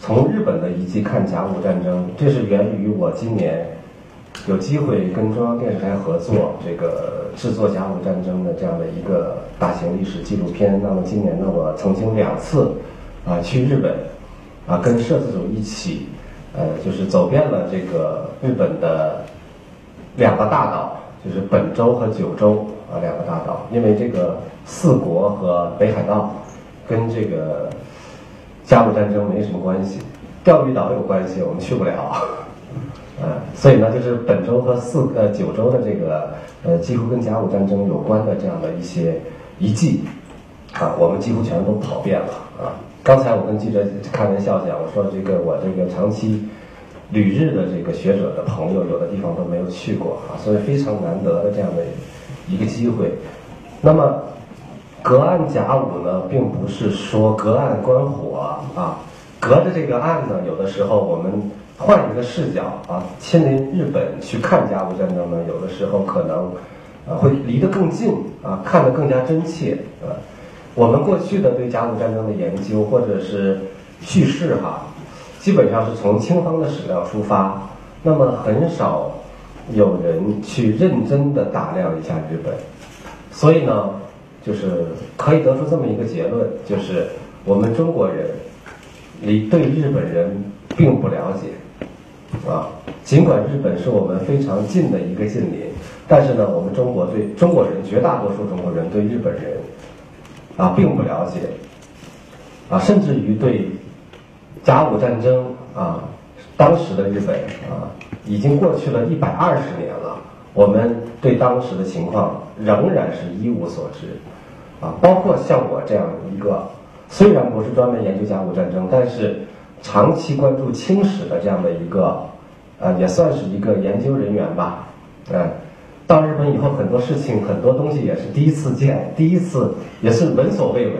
从日本的遗迹看甲午战争，这是源于我今年有机会跟中央电视台合作，这个制作甲午战争的这样的一个大型历史纪录片。那么今年呢，我曾经两次啊去日本啊跟摄制组一起，呃，就是走遍了这个日本的两个大岛，就是本州和九州啊两个大岛。因为这个四国和北海道跟这个。甲午战争没什么关系，钓鱼岛有关系，我们去不了，呃，所以呢，就是本州和四呃九州的这个呃几乎跟甲午战争有关的这样的一些遗迹，啊，我们几乎全都跑遍了啊。刚才我跟记者开玩笑讲，我说这个我这个长期旅日的这个学者的朋友，有的地方都没有去过啊，所以非常难得的这样的一个机会。那么。隔岸甲午呢，并不是说隔岸观火啊，隔着这个岸呢，有的时候我们换一个视角啊，亲临日本去看甲午战争呢，有的时候可能啊会离得更近啊，看得更加真切啊。我们过去的对甲午战争的研究或者是叙事哈，基本上是从清方的史料出发，那么很少有人去认真的打量一下日本，所以呢。就是可以得出这么一个结论，就是我们中国人离对日本人并不了解啊。尽管日本是我们非常近的一个近邻，但是呢，我们中国对中国人绝大多数中国人对日本人啊并不了解啊，甚至于对甲午战争啊，当时的日本啊，已经过去了一百二十年了，我们对当时的情况仍然是一无所知。啊，包括像我这样一个，虽然不是专门研究甲午战争，但是长期关注清史的这样的一个，呃，也算是一个研究人员吧。嗯，到日本以后，很多事情、很多东西也是第一次见，第一次也是闻所未闻。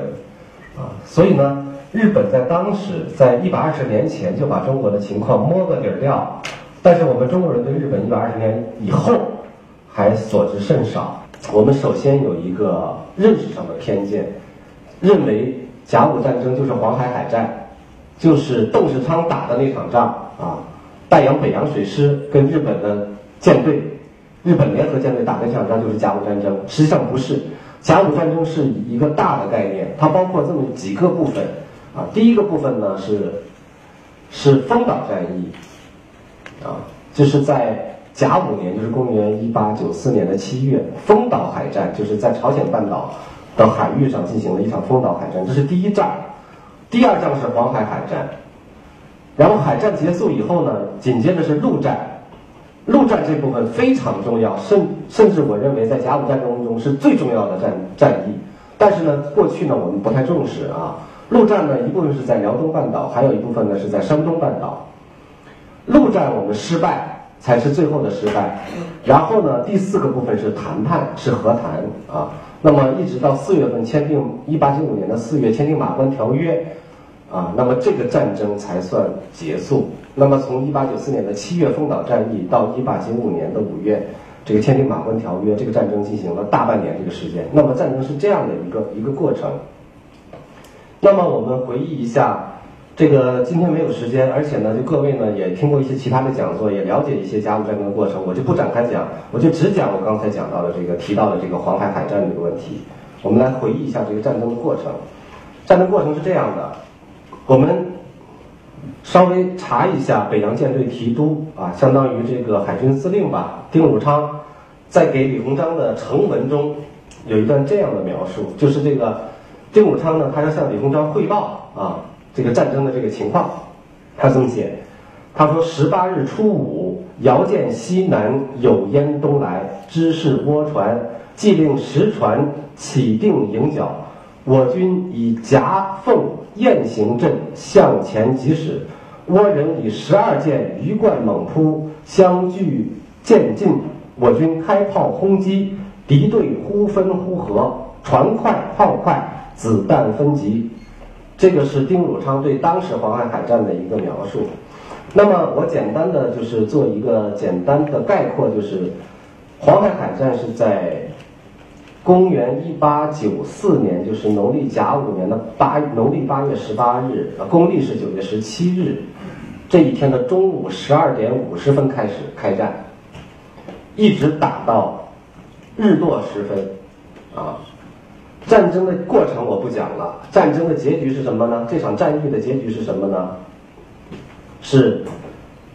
啊，所以呢，日本在当时，在一百二十年前就把中国的情况摸个底儿掉，但是我们中国人对日本一百二十年以后还所知甚少。我们首先有一个认识上的偏见，认为甲午战争就是黄海海战，就是邓世昌打的那场仗啊，大洋北洋水师跟日本的舰队，日本联合舰队打的那场仗就是甲午战争。实际上不是，甲午战争是一个大的概念，它包括这么几个部分啊。第一个部分呢是是丰岛战役啊，就是在。甲午年就是公元一八九四年的七月，丰岛海战就是在朝鲜半岛的海域上进行了一场丰岛海战，这是第一仗。第二仗是黄海海战，然后海战结束以后呢，紧接着是陆战。陆战这部分非常重要，甚甚至我认为在甲午战争中是最重要的战战役。但是呢，过去呢我们不太重视啊。陆战呢一部分是在辽东半岛，还有一部分呢是在山东半岛。陆战我们失败。才是最后的失败，然后呢，第四个部分是谈判，是和谈啊。那么一直到四月份签订一八九五年的四月签订马关条约，啊，那么这个战争才算结束。那么从一八九四年的七月丰岛战役到一八九五年的五月，这个签订马关条约，这个战争进行了大半年这个时间。那么战争是这样的一个一个过程。那么我们回忆一下。这个今天没有时间，而且呢，就各位呢也听过一些其他的讲座，也了解一些甲午战争的过程，我就不展开讲，我就只讲我刚才讲到的这个提到的这个黄海海战这个问题。我们来回忆一下这个战争的过程。战争过程是这样的，我们稍微查一下北洋舰队提督啊，相当于这个海军司令吧，丁汝昌，在给李鸿章的呈文中有一段这样的描述，就是这个丁汝昌呢，他要向李鸿章汇报啊。这个战争的这个情况，他这么写？他说：“十八日初五，遥见西南有烟东来，知是倭船，即令十船起定迎角。我军以夹缝雁行阵向前急驶，倭人以十二舰鱼贯猛扑，相距渐近。我军开炮轰击，敌对忽分忽合，船快炮快，子弹分级。”这个是丁汝昌对当时黄海海战的一个描述。那么我简单的就是做一个简单的概括，就是黄海海战是在公元一八九四年，就是农历甲午年的八农历八月十八日，公历是九月十七日，这一天的中午十二点五十分开始开战，一直打到日落时分，啊，战争的过程我不讲了，战争的结局是什么呢？这场战役的结局是什么呢？是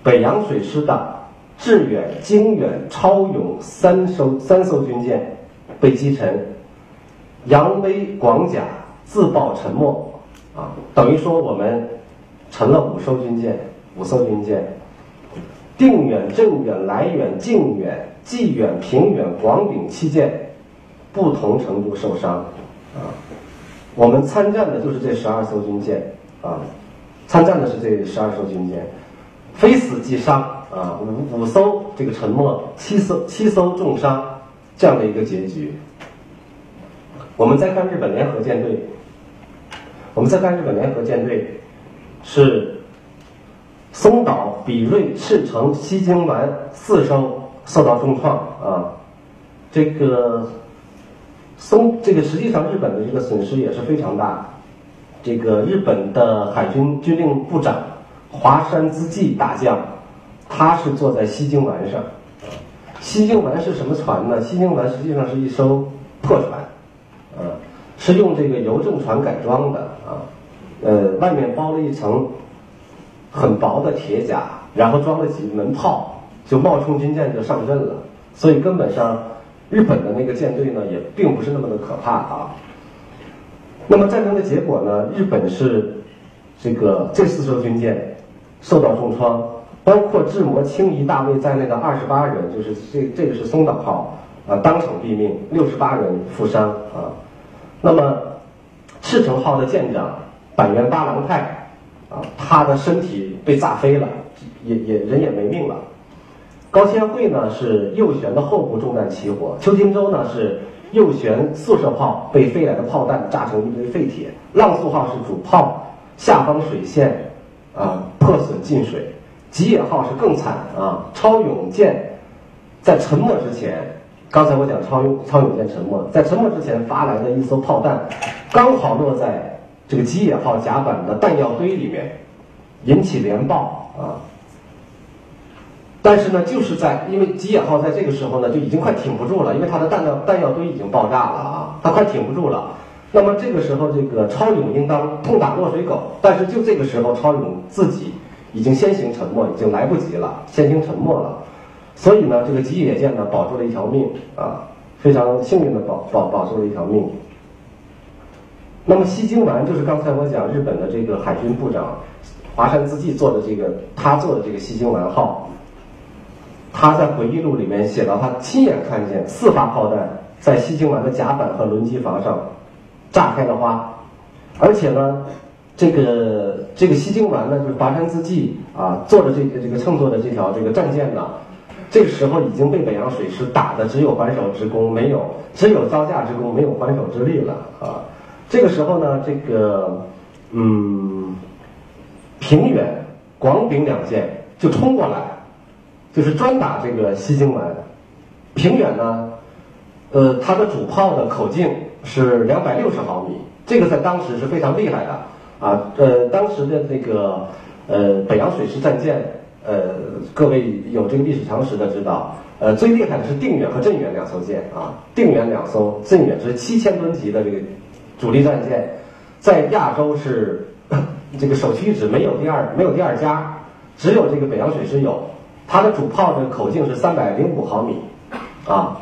北洋水师的致远、经远、超勇三艘三艘军舰。被击沉，扬威、广甲自爆沉没，啊，等于说我们沉了五艘军舰，五艘军舰，定远、镇远、来远、靖远、济远、平远、广丙七舰不同程度受伤，啊，我们参战的就是这十二艘军舰，啊，参战的是这十二艘军舰，非死即伤，啊，五五艘这个沉没，七艘七艘重伤。这样的一个结局。我们再看日本联合舰队，我们再看日本联合舰队，是松岛、比瑞、赤城、西京丸四艘受到重创啊。这个松，这个实际上日本的这个损失也是非常大。这个日本的海军军令部长华山资纪大将，他是坐在西京丸上。西京丸是什么船呢？西京丸实际上是一艘破船，啊，是用这个邮政船改装的啊，呃，外面包了一层很薄的铁甲，然后装了几门炮，就冒充军舰就上阵了。所以根本上，日本的那个舰队呢，也并不是那么的可怕啊。那么战争的结果呢？日本是这个这四艘军舰受到重创。包括智摩、清夷、大卫在内的二十八人，就是这这个是松岛号啊，当场毙命，六十八人负伤啊。那么赤城号的舰长板垣八郎太啊，他的身体被炸飞了，也也人也没命了。高千惠呢是右舷的后部中弹起火，邱金洲呢是右舷速射炮被飞来的炮弹炸成一堆废铁，浪速号是主炮下方水线啊破损进水。吉野号是更惨啊！超勇舰在沉没之前，刚才我讲超勇超勇舰沉没，在沉没之前发来的一艘炮弹，刚好落在这个吉野号甲板的弹药堆里面，引起连爆啊！但是呢，就是在因为吉野号在这个时候呢就已经快挺不住了，因为它的弹药弹药堆已经爆炸了啊，它快挺不住了。那么这个时候，这个超勇应当痛打落水狗，但是就这个时候，超勇自己。已经先行沉没，已经来不及了，先行沉没了，所以呢，这个吉野舰呢保住了一条命啊，非常幸运的保保保住了一条命。那么西京丸就是刚才我讲日本的这个海军部长华山资纪做的这个他做的这个西京丸号，他在回忆录里面写到他亲眼看见四发炮弹在西京丸的甲板和轮机房上炸开了花，而且呢。这个这个西京丸呢，就是华山资纪啊，坐着这个这个乘坐的这条这个战舰呢，这个时候已经被北洋水师打的只有还手之功，没有只有招架之功，没有还手之力了啊。这个时候呢，这个嗯，平远、广丙两舰就冲过来，就是专打这个西京丸。平远呢，呃，它的主炮的口径是两百六十毫米，这个在当时是非常厉害的。啊，呃，当时的这个呃北洋水师战舰，呃，各位有这个历史常识的知道，呃，最厉害的是定远和镇远两艘舰啊，定远两艘，镇远是七千吨级的这个主力战舰，在亚洲是这个首屈一指，没有第二，没有第二家，只有这个北洋水师有，它的主炮的口径是三百零五毫米，啊。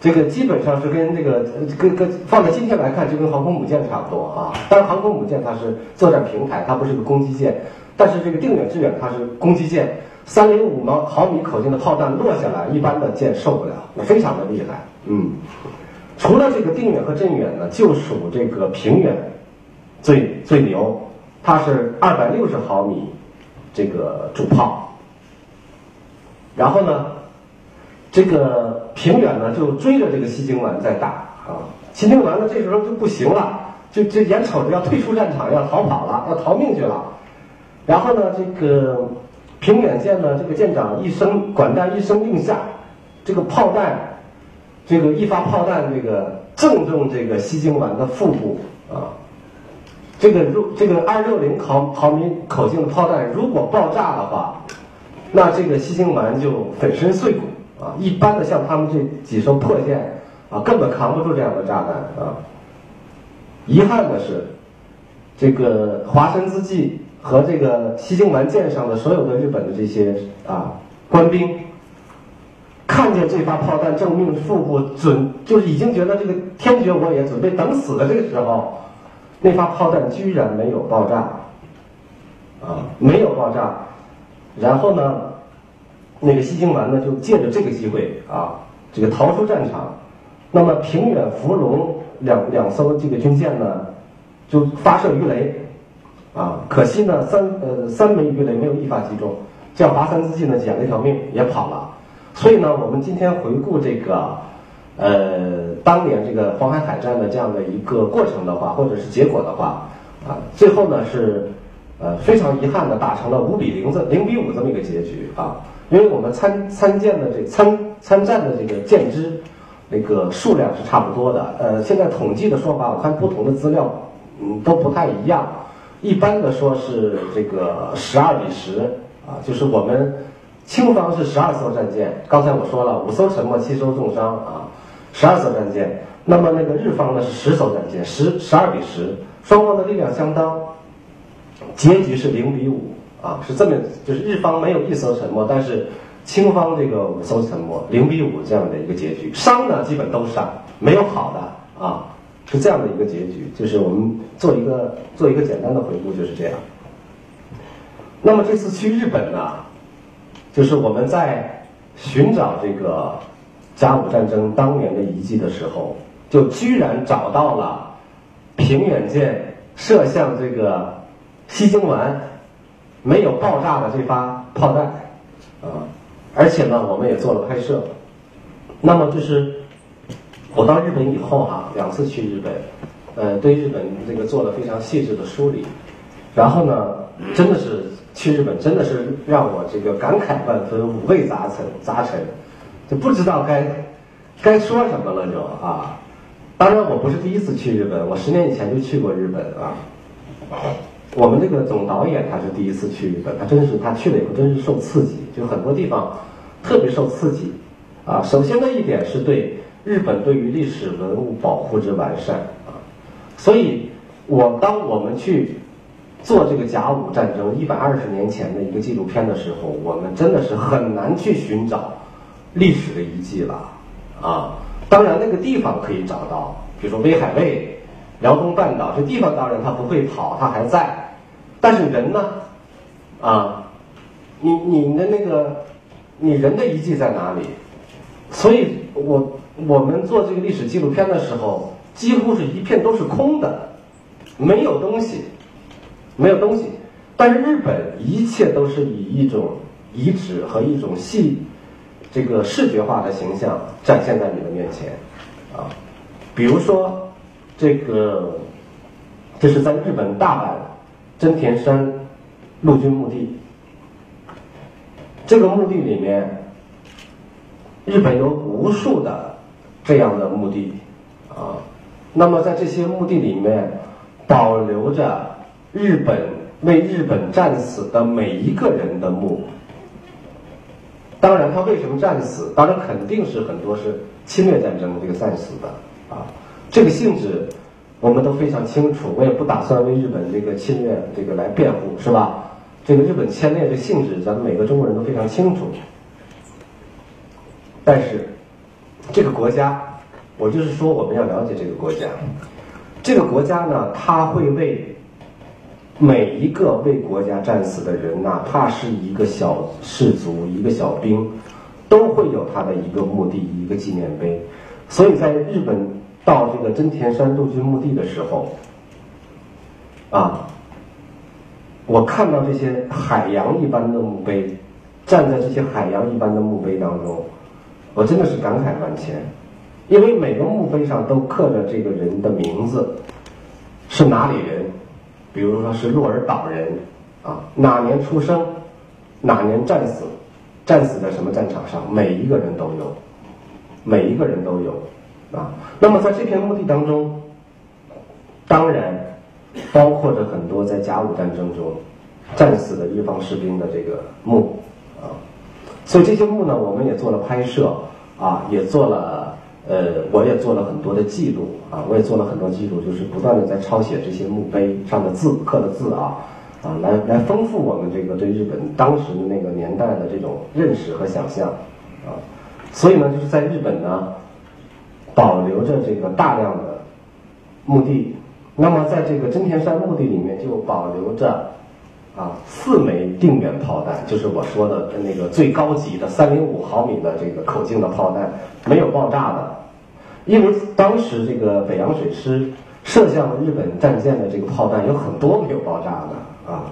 这个基本上是跟这个跟跟放在今天来看，就跟航空母舰差不多啊。当然，航空母舰它是作战平台，它不是个攻击舰。但是这个定远致远它是攻击舰，三零五毛毫米口径的炮弹落下来，一般的舰受不了，非常的厉害。嗯，除了这个定远和镇远呢，就属这个平远最最牛，它是二百六十毫米这个主炮。然后呢？这个平远呢，就追着这个西京丸在打啊。西京丸呢，这时候就不行了，就就眼瞅着要退出战场，要逃跑了，要逃命去了。然后呢，这个平远舰呢，这个舰长一声管弹一声令下，这个炮弹，这个一发炮弹，这个正中这个西京丸的腹部啊。这个如这个二六零毫毫米口径的炮弹如果爆炸的话，那这个西京丸就粉身碎骨啊！一般的像他们这几艘破舰啊，根本扛不住这样的炸弹啊。遗憾的是，这个华山之际和这个西京丸舰上的所有的日本的这些啊官兵，看见这发炮弹正命腹部，准就是已经觉得这个天绝我也，准备等死的这个时候。那发炮弹居然没有爆炸，啊，没有爆炸，然后呢，那个西京丸呢就借着这个机会啊，这个逃出战场，那么平远、伏龙两两艘这个军舰呢，就发射鱼雷，啊，可惜呢三呃三枚鱼雷没有一发击中，这样华山之际呢捡了一条命也跑了，所以呢，我们今天回顾这个。呃，当年这个黄海海战的这样的一个过程的话，或者是结果的话，啊，最后呢是呃非常遗憾的打成了五比零这零比五这么一个结局啊，因为我们参参建的这参参战的这个舰只那个数量是差不多的，呃，现在统计的说法，我看不同的资料嗯都不太一样，一般的说是这个十二比十啊，就是我们清方是十二艘战舰，刚才我说了五艘沉没，七艘重伤啊。十二艘战舰，那么那个日方呢是十艘战舰，十十二比十，双方的力量相当，结局是零比五啊，是这么就是日方没有一艘沉没，但是清方这个五艘沉没，零比五这样的一个结局，伤呢基本都伤，没有好的啊，是这样的一个结局，就是我们做一个做一个简单的回顾就是这样。那么这次去日本呢，就是我们在寻找这个。甲午战争当年的遗迹的时候，就居然找到了平远舰射向这个西京丸没有爆炸的这发炮弹啊，而且呢，我们也做了拍摄。那么就是我到日本以后哈，两次去日本，呃，对日本这个做了非常细致的梳理，然后呢，真的是去日本真的是让我这个感慨万分，五味杂陈杂陈。就不知道该该说什么了，就啊，当然我不是第一次去日本，我十年以前就去过日本啊。我们这个总导演他是第一次去日本，他真是他去了以后真是受刺激，就很多地方特别受刺激啊。首先的一点是对日本对于历史文物保护之完善啊，所以我当我们去做这个甲午战争一百二十年前的一个纪录片的时候，我们真的是很难去寻找。历史的遗迹了，啊，当然那个地方可以找到，比如说威海卫、辽东半岛这地方，当然它不会跑，它还在，但是人呢，啊，你你的那个，你人的遗迹在哪里？所以我我们做这个历史纪录片的时候，几乎是一片都是空的，没有东西，没有东西，但是日本一切都是以一种遗址和一种细。这个视觉化的形象展现在你的面前，啊，比如说这个，这是在日本大阪真田山陆军墓地，这个墓地里面，日本有无数的这样的墓地，啊，那么在这些墓地里面，保留着日本为日本战死的每一个人的墓。当然，他为什么战死？当然肯定是很多是侵略战争这个战死的啊。这个性质我们都非常清楚，我也不打算为日本这个侵略这个来辩护，是吧？这个日本侵略的性质，咱们每个中国人都非常清楚。但是这个国家，我就是说我们要了解这个国家。这个国家呢，他会为。每一个为国家战死的人，哪怕是一个小士族、一个小兵，都会有他的一个墓地、一个纪念碑。所以在日本到这个真田山陆军墓地的时候，啊，我看到这些海洋一般的墓碑，站在这些海洋一般的墓碑当中，我真的是感慨万千，因为每个墓碑上都刻着这个人的名字，是哪里人。比如说是鹿儿岛人，啊，哪年出生，哪年战死，战死在什么战场上，每一个人都有，每一个人都有，啊。那么在这片墓地当中，当然包括着很多在甲午战争中战死的日方士兵的这个墓啊。所以这些墓呢，我们也做了拍摄啊，也做了呃，我也做了很多的记录啊，我也做了很多记录，就是不断的在抄写这些墓碑上的字刻的字啊。啊，来来丰富我们这个对日本当时的那个年代的这种认识和想象，啊，所以呢，就是在日本呢，保留着这个大量的墓地，那么在这个真田山墓地里面就保留着啊四枚定远炮弹，就是我说的那个最高级的三零五毫米的这个口径的炮弹，没有爆炸的，因为当时这个北洋水师射向日本战舰的这个炮弹有很多没有爆炸的。啊，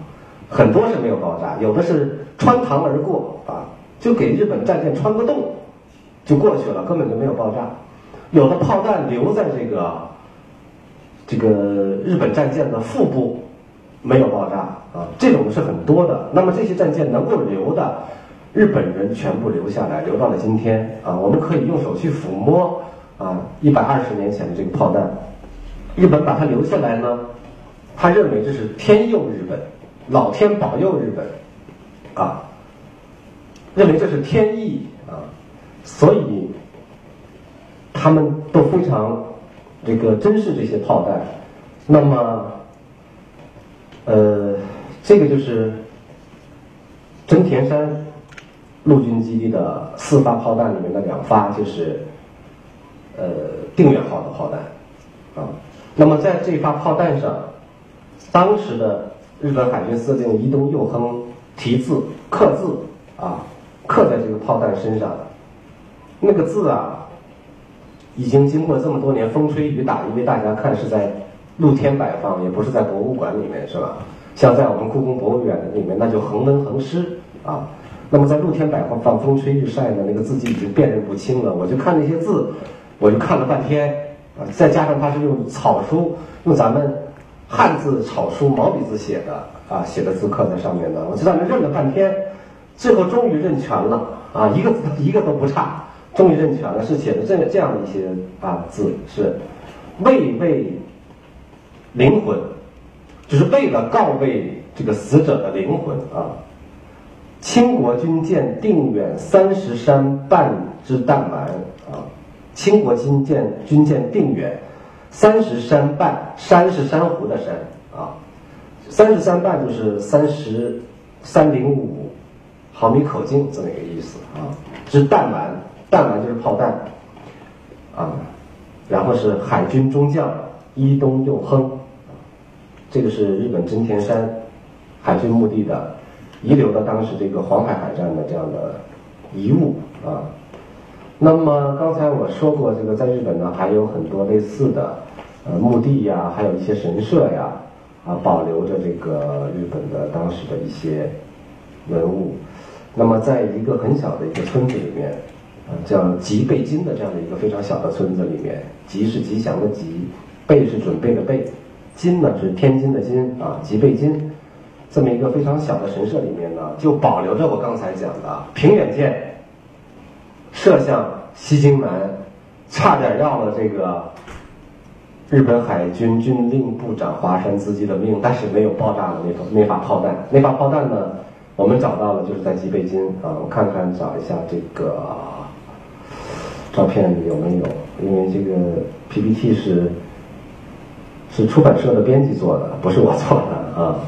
很多是没有爆炸，有的是穿膛而过啊，就给日本战舰穿个洞，就过去了，根本就没有爆炸。有的炮弹留在这个这个日本战舰的腹部，没有爆炸啊，这种是很多的。那么这些战舰能够留的，日本人全部留下来，留到了今天啊，我们可以用手去抚摸啊，一百二十年前的这个炮弹，日本把它留下来呢。他认为这是天佑日本，老天保佑日本，啊，认为这是天意啊，所以他们都非常这个珍视这些炮弹。那么，呃，这个就是真田山陆军基地的四发炮弹里面的两发，就是呃定远号的炮弹啊。那么在这发炮弹上。当时的日本海军司令伊东佑亨题字刻字啊，刻在这个炮弹身上，那个字啊，已经经过这么多年风吹雨打，因为大家看是在露天摆放，也不是在博物馆里面，是吧？像在我们故宫博物院里面，那就恒温恒湿啊。那么在露天摆放，放风吹日晒的那个字迹已经辨认不清了。我就看那些字，我就看了半天啊，再加上它是用草书，用咱们。汉字草书毛笔字写的啊，写的字刻在上面的，我就在那认了半天，最后终于认全了啊，一个字一个都不差，终于认全了，是写的这这样的一些啊字，是慰慰灵魂，就是为了告慰这个死者的灵魂啊。清国军舰定远三十山半之弹丸啊，清国军舰军舰定远。三十山半，山是珊瑚的山啊，三十三半就是三十三零五毫米口径这么一个意思啊。之弹丸，弹丸就是炮弹啊。然后是海军中将伊东佑亨，这个是日本真田山海军墓地的遗留的当时这个黄海海战的这样的遗物啊。那么刚才我说过，这个在日本呢还有很多类似的呃墓地呀，还有一些神社呀，啊保留着这个日本的当时的一些文物。那么在一个很小的一个村子里面，叫吉备津的这样的一个非常小的村子里面，吉是吉祥的吉，备是准备的备，津呢是天津的津啊吉备津，这么一个非常小的神社里面呢，就保留着我刚才讲的平远舰。射向西京门，差点要了这个日本海军军令部长华山资纪的命，但是没有爆炸的那那发炮弹。那发炮弹呢，我们找到了，就是在吉备津啊。我看看找一下这个照片有没有，因为这个 PPT 是是出版社的编辑做的，不是我做的啊。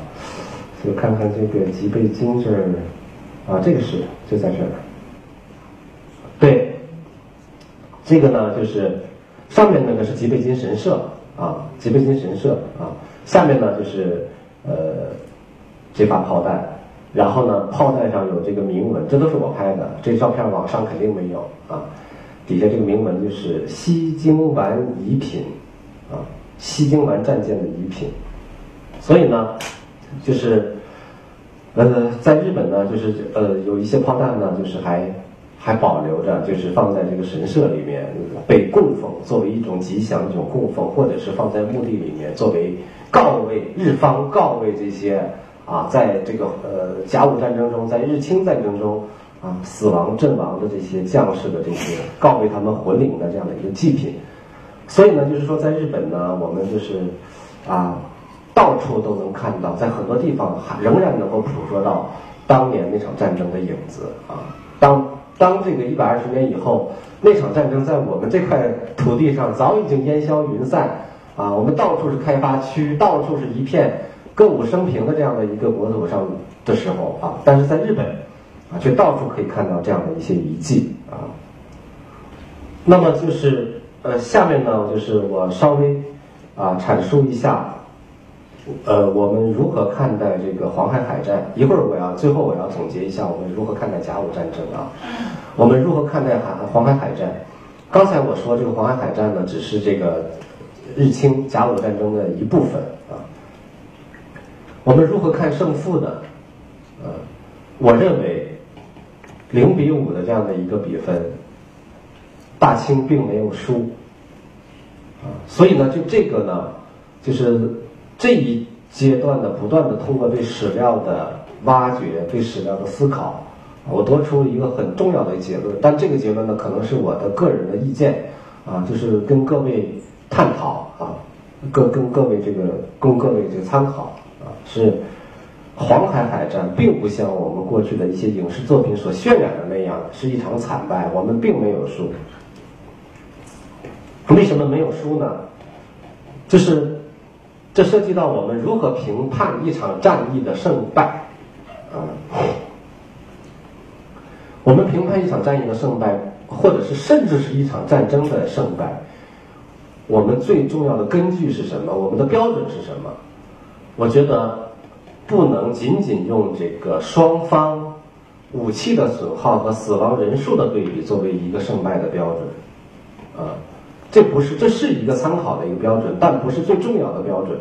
就看看这个吉备津这儿啊，这个是就在这儿。对，这个呢就是上面那个是吉备津神社啊，吉备津神社啊，下面呢就是呃这发炮弹，然后呢炮弹上有这个铭文，这都是我拍的，这照片网上肯定没有啊，底下这个铭文就是西京丸遗品啊，西京丸战舰的遗品，所以呢就是呃在日本呢就是呃有一些炮弹呢就是还。还保留着，就是放在这个神社里面被供奉，作为一种吉祥一种供奉，或者是放在墓地里面作为告慰日方告慰这些啊，在这个呃甲午战争中，在日清战争中啊死亡阵亡的这些将士的这些告慰他们魂灵的这样的一个祭品所以呢，就是说在日本呢，我们就是啊，到处都能看到，在很多地方还仍然能够捕捉到当年那场战争的影子啊。当当这个一百二十年以后，那场战争在我们这块土地上早已经烟消云散啊，我们到处是开发区，到处是一片歌舞升平的这样的一个国土上的时候啊，但是在日本啊，却到处可以看到这样的一些遗迹啊。那么就是呃，下面呢，就是我稍微啊阐述一下。呃，我们如何看待这个黄海海战？一会儿我要最后我要总结一下我们如何看待甲午战争啊。我们如何看待海黄海海战？刚才我说这个黄海海战呢，只是这个日清甲午战争的一部分啊。我们如何看胜负呢？呃，我认为零比五的这样的一个比分，大清并没有输啊。所以呢，就这个呢，就是。这一阶段的不断的通过对史料的挖掘、对史料的思考，我得出了一个很重要的结论。但这个结论呢，可能是我的个人的意见，啊，就是跟各位探讨啊，各跟各位这个供各位这个参考啊，是黄海海战并不像我们过去的一些影视作品所渲染的那样是一场惨败，我们并没有输。为什么没有输呢？就是。这涉及到我们如何评判一场战役的胜败，啊，我们评判一场战役的胜败，或者是甚至是一场战争的胜败，我们最重要的根据是什么？我们的标准是什么？我觉得不能仅仅用这个双方武器的损耗和死亡人数的对比作为一个胜败的标准，啊。这不是，这是一个参考的一个标准，但不是最重要的标准。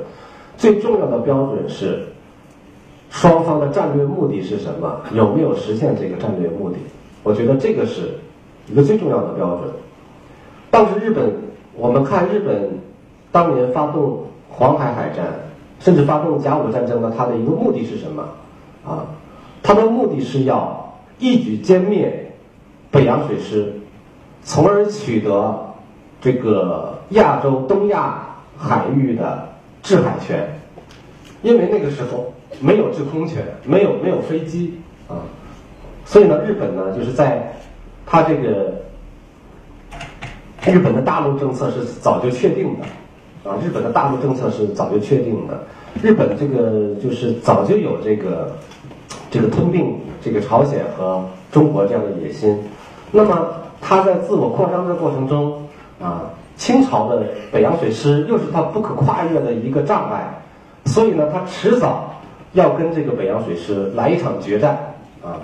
最重要的标准是双方的战略目的是什么？有没有实现这个战略目的？我觉得这个是一个最重要的标准。当时日本，我们看日本当年发动黄海海战，甚至发动甲午战争的，它的一个目的是什么？啊，它的目的是要一举歼灭北洋水师，从而取得。这个亚洲东亚海域的制海权，因为那个时候没有制空权，没有没有飞机啊，所以呢，日本呢就是在它这个日本的大陆政策是早就确定的啊，日本的大陆政策是早就确定的，日本这个就是早就有这个这个吞并这个朝鲜和中国这样的野心，那么他在自我扩张的过程中。啊，清朝的北洋水师又是他不可跨越的一个障碍，所以呢，他迟早要跟这个北洋水师来一场决战啊。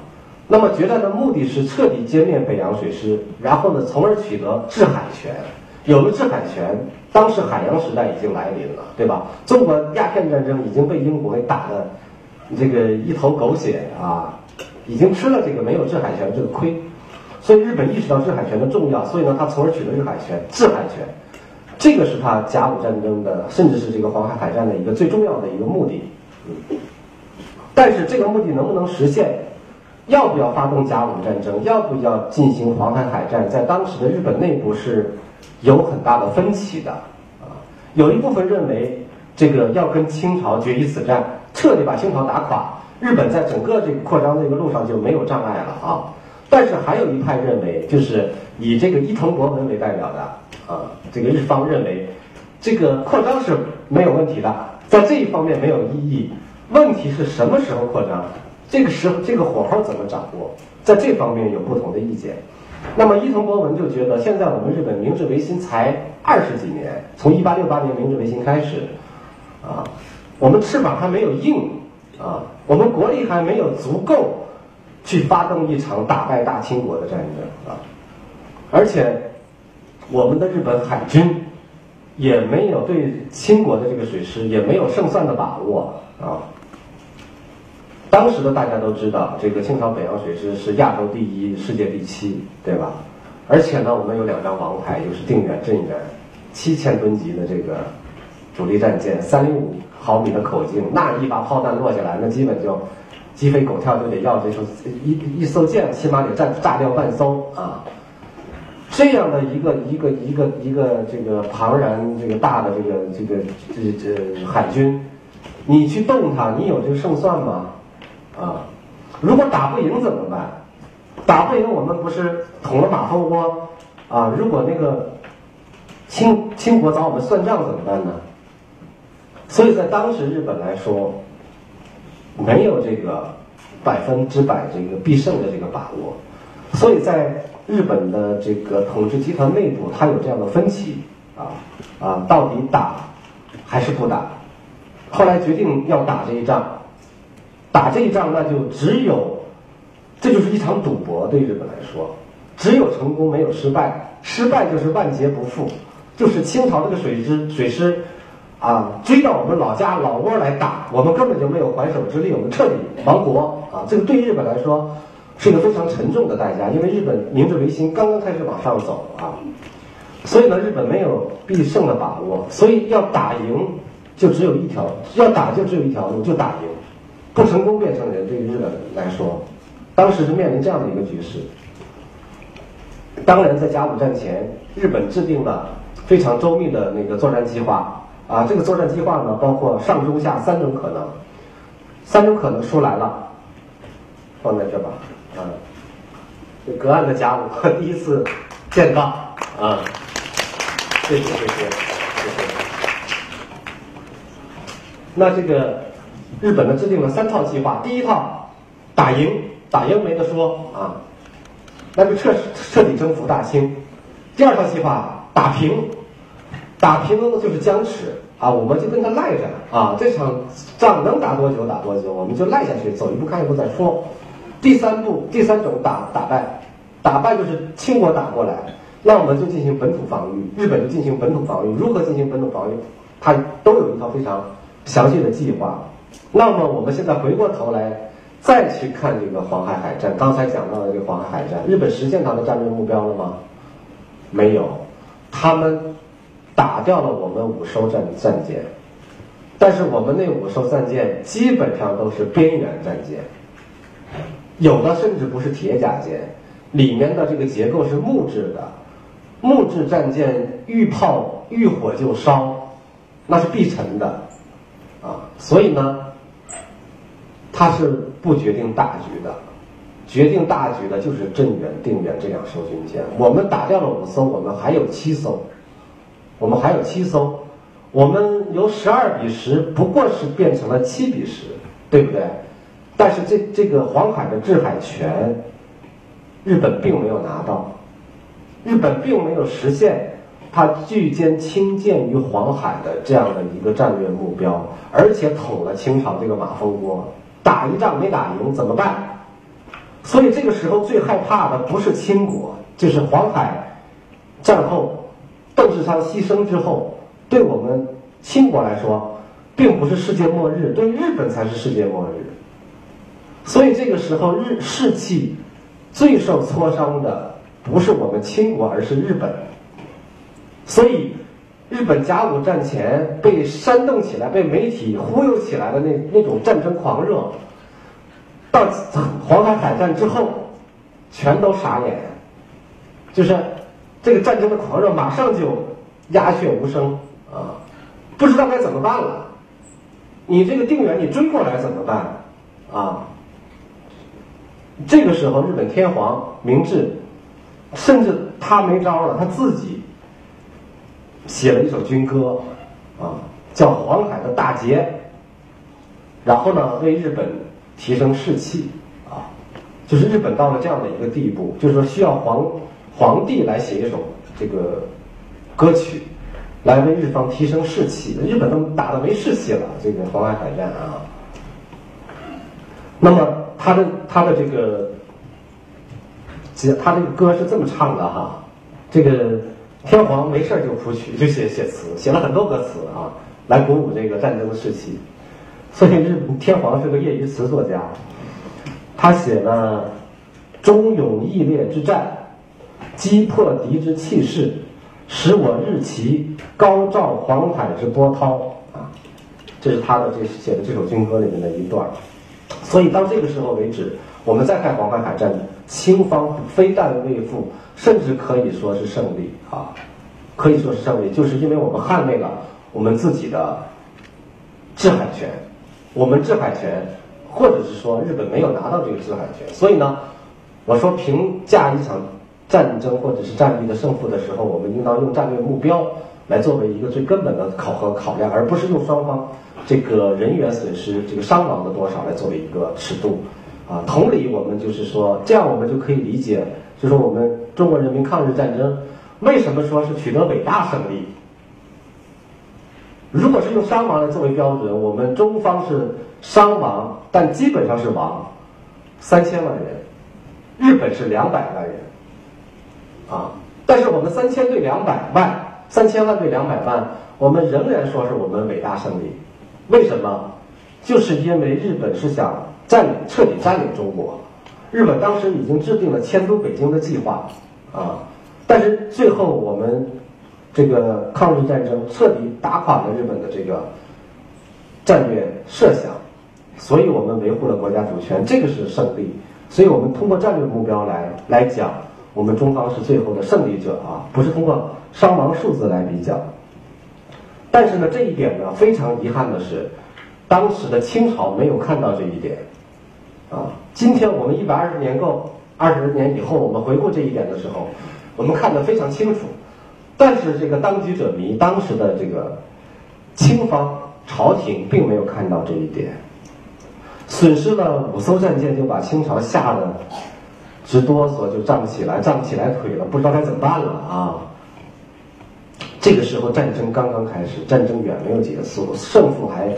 那么决战的目的是彻底歼灭北洋水师，然后呢，从而取得制海权。有了制海权，当时海洋时代已经来临了，对吧？中国鸦片战争已经被英国给打的这个一头狗血啊，已经吃了这个没有制海权这个亏。所以日本意识到制海权的重要，所以呢，他从而取得制海权、制海权，这个是他甲午战争的，甚至是这个黄海海战的一个最重要的一个目的。嗯，但是这个目的能不能实现，要不要发动甲午战争，要不要进行黄海海战，在当时的日本内部是有很大的分歧的。啊，有一部分认为这个要跟清朝决一死战，彻底把清朝打垮，日本在整个这个扩张这个路上就没有障碍了啊。但是还有一派认为，就是以这个伊藤博文为代表的啊，这个日方认为，这个扩张是没有问题的，在这一方面没有异议。问题是什么时候扩张？这个时候这个火候怎么掌握？在这方面有不同的意见。那么伊藤博文就觉得，现在我们日本明治维新才二十几年，从一八六八年明治维新开始，啊，我们翅膀还没有硬啊，我们国力还没有足够。去发动一场打败大清国的战争啊！而且，我们的日本海军也没有对清国的这个水师也没有胜算的把握啊。当时的大家都知道，这个清朝北洋水师是亚洲第一，世界第七，对吧？而且呢，我们有两张王牌，就是定远、镇远，七千吨级的这个主力战舰，三零五毫米的口径，那一把炮弹落下来，那基本就。鸡飞狗跳就得要这艘一一艘舰，起码得炸炸掉半艘啊！这样的一个一个一个一个这个庞然这个大的这个这个这这海军，你去动它，你有这个胜算吗？啊，如果打不赢怎么办？打不赢我们不是捅了马蜂窝啊？如果那个清清国找我们算账怎么办呢？所以在当时日本来说，没有这个百分之百这个必胜的这个把握，所以在日本的这个统治集团内部，它有这样的分歧啊啊，到底打还是不打？后来决定要打这一仗，打这一仗那就只有，这就是一场赌博，对日本来说，只有成功没有失败，失败就是万劫不复，就是清朝这个水师水师。啊，追到我们老家老窝来打，我们根本就没有还手之力，我们彻底亡国啊！这个对日本来说是一个非常沉重的代价，因为日本明治维新刚刚开始往上走啊，所以呢，日本没有必胜的把握，所以要打赢就只有一条，要打就只有一条路，就打赢，不成功变成人。对于日本来说，当时是面临这样的一个局势。当然，在甲午战前，日本制定了非常周密的那个作战计划。啊，这个作战计划呢，包括上中下三种可能，三种可能出来了，放在这吧，啊，这隔岸的甲午 第一次见到，啊，谢谢谢谢谢谢。那这个日本呢制定了三套计划，第一套打赢，打赢没得说啊，那就彻彻底征服大清；第二套计划打平。打平了就是僵持啊，我们就跟他赖着啊，这场仗能打多久打多久，我们就赖下去，走一步看一步再说。第三步，第三种打打败，打败就是清国打过来，那我们就进行本土防御，日本就进行本土防御。如何进行本土防御，它都有一套非常详细的计划。那么我们现在回过头来再去看这个黄海海战，刚才讲到的这个黄海海战，日本实现它的战略目标了吗？没有，他们。打掉了我们五艘战战舰，但是我们那五艘战舰基本上都是边缘战舰，有的甚至不是铁甲舰，里面的这个结构是木质的，木质战舰遇炮遇火就烧，那是必沉的，啊，所以呢，它是不决定大局的，决定大局的就是镇远、定远这两艘军舰，我们打掉了五艘，我们还有七艘。我们还有七艘，我们由十二比十不过是变成了七比十，对不对？但是这这个黄海的制海权，日本并没有拿到，日本并没有实现它拒歼清舰于黄海的这样的一个战略目标，而且捅了清朝这个马蜂窝，打一仗没打赢怎么办？所以这个时候最害怕的不是清国，就是黄海战后。邓世昌牺牲之后，对我们清国来说，并不是世界末日，对日本才是世界末日。所以这个时候，日士气最受挫伤的不是我们清国，而是日本。所以，日本甲午战前被煽动起来、被媒体忽悠起来的那那种战争狂热，到黄海海战之后，全都傻眼，就是。这个战争的狂热马上就鸦雀无声啊，不知道该怎么办了。你这个定远你追过来怎么办啊？这个时候，日本天皇明治甚至他没招了，他自己写了一首军歌啊，叫《黄海的大捷》，然后呢，为日本提升士气啊，就是日本到了这样的一个地步，就是说需要皇。皇帝来写一首这个歌曲，来为日方提升士气。日本都打的没士气了，这个黄海海战啊。那么他的他的这个，他这个歌是这么唱的哈，这个天皇没事就谱曲，就写写词，写了很多歌词啊，来鼓舞这个战争的士气。所以日天皇是个业余词作家，他写了忠勇义烈之战。击破敌之气势，使我日旗高照黄海之波涛啊！这是他的这写的这首军歌里面的一段所以到这个时候为止，我们再看黄海海战，清方非但未负，甚至可以说是胜利啊，可以说是胜利，就是因为我们捍卫了我们自己的制海权，我们制海权，或者是说日本没有拿到这个制海权，所以呢，我说评价一场战争或者是战役的胜负的时候，我们应当用战略目标来作为一个最根本的考核考量，而不是用双方这个人员损失、这个伤亡的多少来作为一个尺度。啊，同理，我们就是说，这样我们就可以理解，就是我们中国人民抗日战争为什么说是取得伟大胜利？如果是用伤亡来作为标准，我们中方是伤亡，但基本上是亡三千万人，日本是两百万人，啊，但是我们三千对两百万，三千万对两百万，我们仍然说是我们伟大胜利，为什么？就是因为日本是想。占领彻底占领中国，日本当时已经制定了迁都北京的计划，啊，但是最后我们这个抗日战争彻底打垮了日本的这个战略设想，所以我们维护了国家主权，这个是胜利。所以我们通过战略目标来来讲，我们中方是最后的胜利者啊，不是通过伤亡数字来比较。但是呢，这一点呢，非常遗憾的是，当时的清朝没有看到这一点。啊，今天我们一百二十年后，二十年以后，我们回顾这一点的时候，我们看得非常清楚。但是这个当局者迷，当时的这个清方朝廷并没有看到这一点，损失了五艘战舰，就把清朝吓得直哆嗦，就站不起来，站不起来腿了，不知道该怎么办了啊。这个时候战争刚刚开始，战争远没有结束，胜负还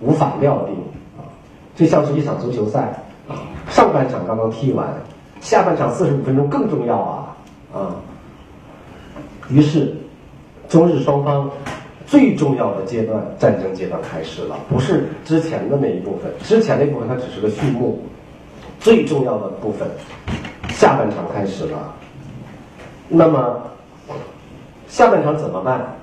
无法料定。就像是一场足球赛，上半场刚刚踢完，下半场四十五分钟更重要啊啊！于是，中日双方最重要的阶段战争阶段开始了，不是之前的那一部分，之前那部分它只是个序幕，最重要的部分下半场开始了。那么，下半场怎么办？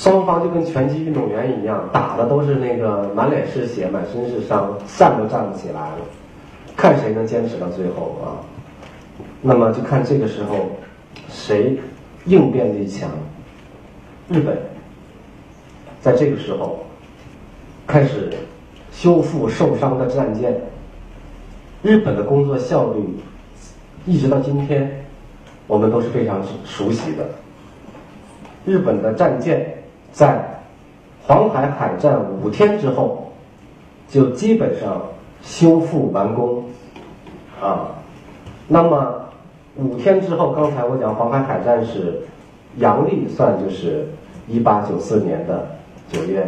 双方就跟拳击运动员一样，打的都是那个满脸是血、满身是伤，站都站不起来了，看谁能坚持到最后啊！那么就看这个时候谁应变力强。日本在这个时候开始修复受伤的战舰，日本的工作效率一直到今天我们都是非常熟悉的。日本的战舰。在黄海海战五天之后，就基本上修复完工，啊，那么五天之后，刚才我讲黄海海战是阳历算就是一八九四年的九月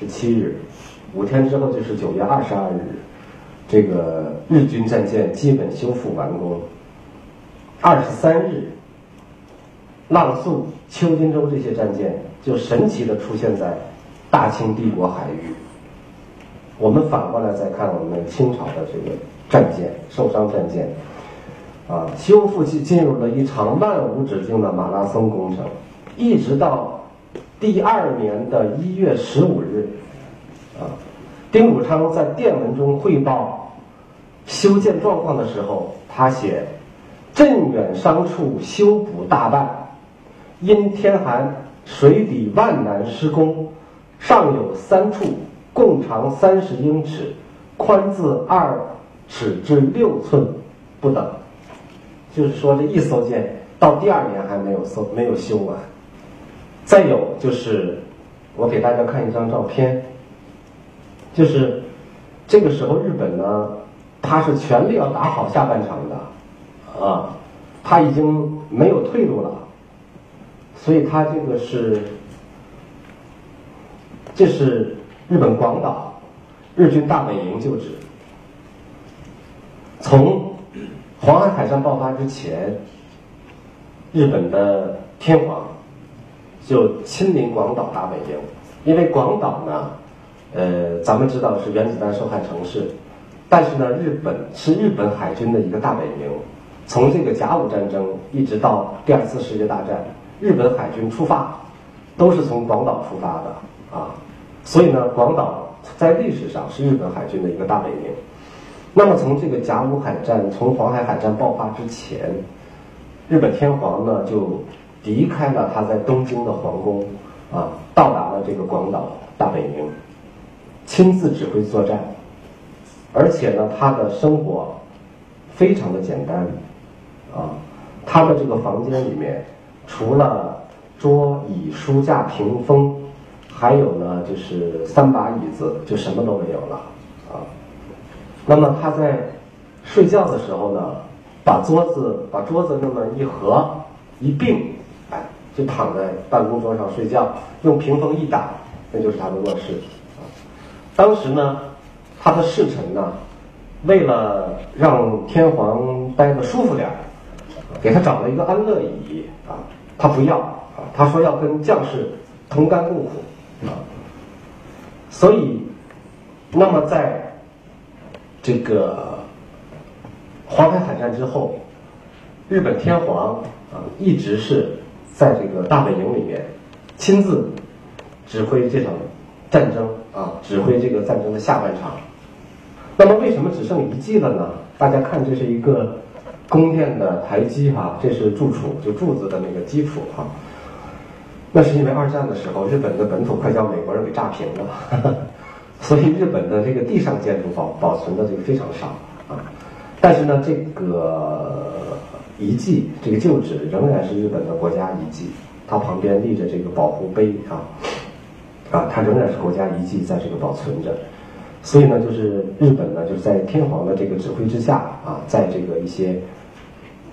十七日，五天之后就是九月二十二日，这个日军战舰基本修复完工，二十三日，浪速、秋金洲这些战舰。就神奇的出现在大清帝国海域。我们反过来再看我们清朝的这个战舰，受伤战舰，啊，修复进进入了一场漫无止境的马拉松工程，一直到第二年的一月十五日，啊，丁汝昌在电文中汇报修建状况的时候，他写：“镇远伤处修补大半，因天寒。”水底万难施工，上有三处，共长三十英尺，宽自二尺至六寸不等。就是说，这一艘舰到第二年还没有修没有修完。再有就是，我给大家看一张照片，就是这个时候日本呢，他是全力要打好下半场的，啊，他已经没有退路了。所以它这个是，这是日本广岛日军大本营旧址。从黄海海战爆发之前，日本的天皇就亲临广岛大本营，因为广岛呢，呃，咱们知道是原子弹受害城市，但是呢，日本是日本海军的一个大本营，从这个甲午战争一直到第二次世界大战。日本海军出发，都是从广岛出发的啊，所以呢，广岛在历史上是日本海军的一个大本营。那么从这个甲午海战，从黄海海战爆发之前，日本天皇呢就离开了他在东京的皇宫，啊，到达了这个广岛大本营，亲自指挥作战，而且呢，他的生活非常的简单，啊，他的这个房间里面除了桌椅书架屏风，还有呢就是三把椅子，就什么都没有了，啊。那么他在睡觉的时候呢，把桌子把桌子那么一合一并，哎，就躺在办公桌上睡觉，用屏风一挡，那就是他的卧室。啊，当时呢，他的侍臣呢，为了让天皇待的舒服点儿，给他找了一个安乐椅啊，他不要啊，他说要跟将士同甘共苦啊，所以，那么在。这个黄海海战之后，日本天皇啊一直是在这个大本营里面亲自指挥这场战争啊，指挥这个战争的下半场。那么为什么只剩一季了呢？大家看，这是一个宫殿的台基哈，这是柱础，就柱子的那个基础哈。那是因为二战的时候，日本的本土快将美国人给炸平了。所以日本的这个地上建筑保保存的这个非常少啊，但是呢，这个遗迹这个旧址仍然是日本的国家遗迹，它旁边立着这个保护碑啊，啊，它仍然是国家遗迹在这个保存着。所以呢，就是日本呢，就是在天皇的这个指挥之下啊，在这个一些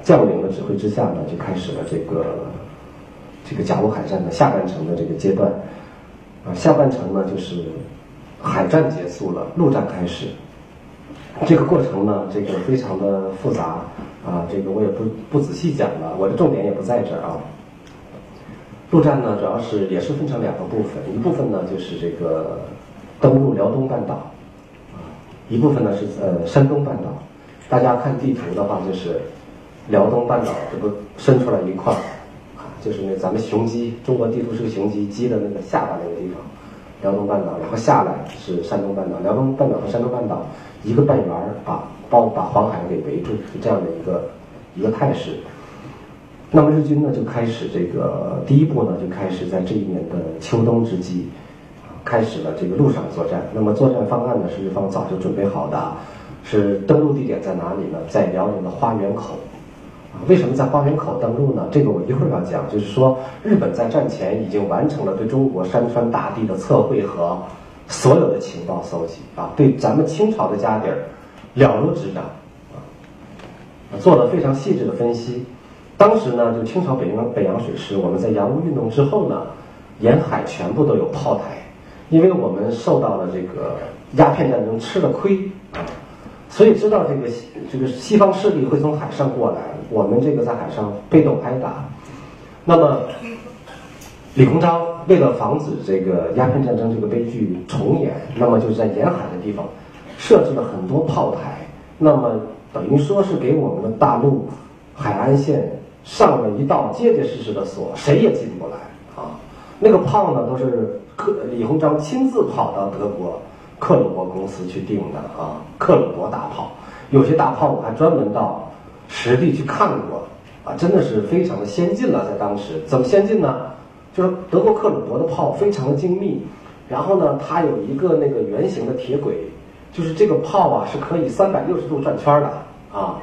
将领的指挥之下呢，就开始了这个这个甲午海战的下半程的这个阶段啊，下半程呢就是。海战结束了，陆战开始。这个过程呢，这个非常的复杂啊，这个我也不不仔细讲了，我的重点也不在这儿啊。陆战呢，主要是也是分成两个部分，一部分呢就是这个登陆辽东半岛，一部分呢是呃山东半岛。大家看地图的话，就是辽东半岛这不伸出来一块儿啊，就是那咱们雄鸡，中国地图是个雄鸡，鸡的那个下巴那个地方。辽东半岛，然后下来是山东半岛。辽东半岛和山东半岛一个半圆儿把包把黄海给围住，是这样的一个一个态势。那么日军呢就开始这个第一步呢就开始在这一年的秋冬之际，开始了这个陆上作战。那么作战方案呢是日方早就准备好的，是登陆地点在哪里呢？在辽宁的花园口。为什么在花园口登陆呢？这个我一会儿要讲。就是说，日本在战前已经完成了对中国山川大地的测绘和所有的情报搜集啊，对咱们清朝的家底儿了如指掌啊，做了非常细致的分析。当时呢，就清朝北洋北洋水师，我们在洋务运动之后呢，沿海全部都有炮台，因为我们受到了这个鸦片战争吃了亏啊。所以知道这个这个西方势力会从海上过来，我们这个在海上被动挨打。那么李鸿章为了防止这个鸦片战争这个悲剧重演，那么就在沿海的地方设置了很多炮台，那么等于说是给我们的大陆海岸线上了一道结结实实的锁，谁也进不来。那个炮呢，都是克李鸿章亲自跑到德国。克虏伯公司去订的啊，克虏伯大炮，有些大炮我还专门到实地去看过，啊，真的是非常的先进了，在当时怎么先进呢？就是德国克虏伯的炮非常的精密，然后呢，它有一个那个圆形的铁轨，就是这个炮啊是可以三百六十度转圈的啊，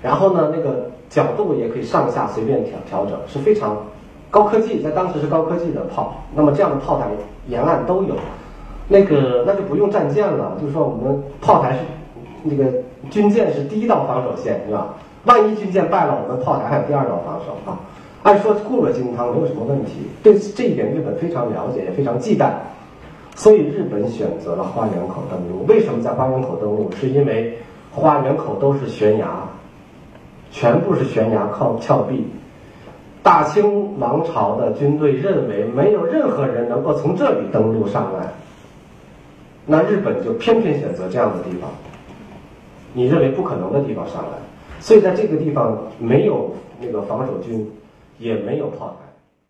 然后呢，那个角度也可以上下随便调调整，是非常高科技，在当时是高科技的炮。那么这样的炮台沿岸都有。那个那就不用战舰了，就是说我们炮台是那个军舰是第一道防守线，是吧？万一军舰败了，我们炮台还有第二道防守啊。按说固若金汤，没有什么问题。对这一点，日本非常了解，也非常忌惮。所以日本选择了花园口登陆。为什么在花园口登陆？是因为花园口都是悬崖，全部是悬崖靠峭壁。大清王朝的军队认为，没有任何人能够从这里登陆上岸。那日本就偏偏选择这样的地方，你认为不可能的地方上来，所以在这个地方没有那个防守军，也没有炮台。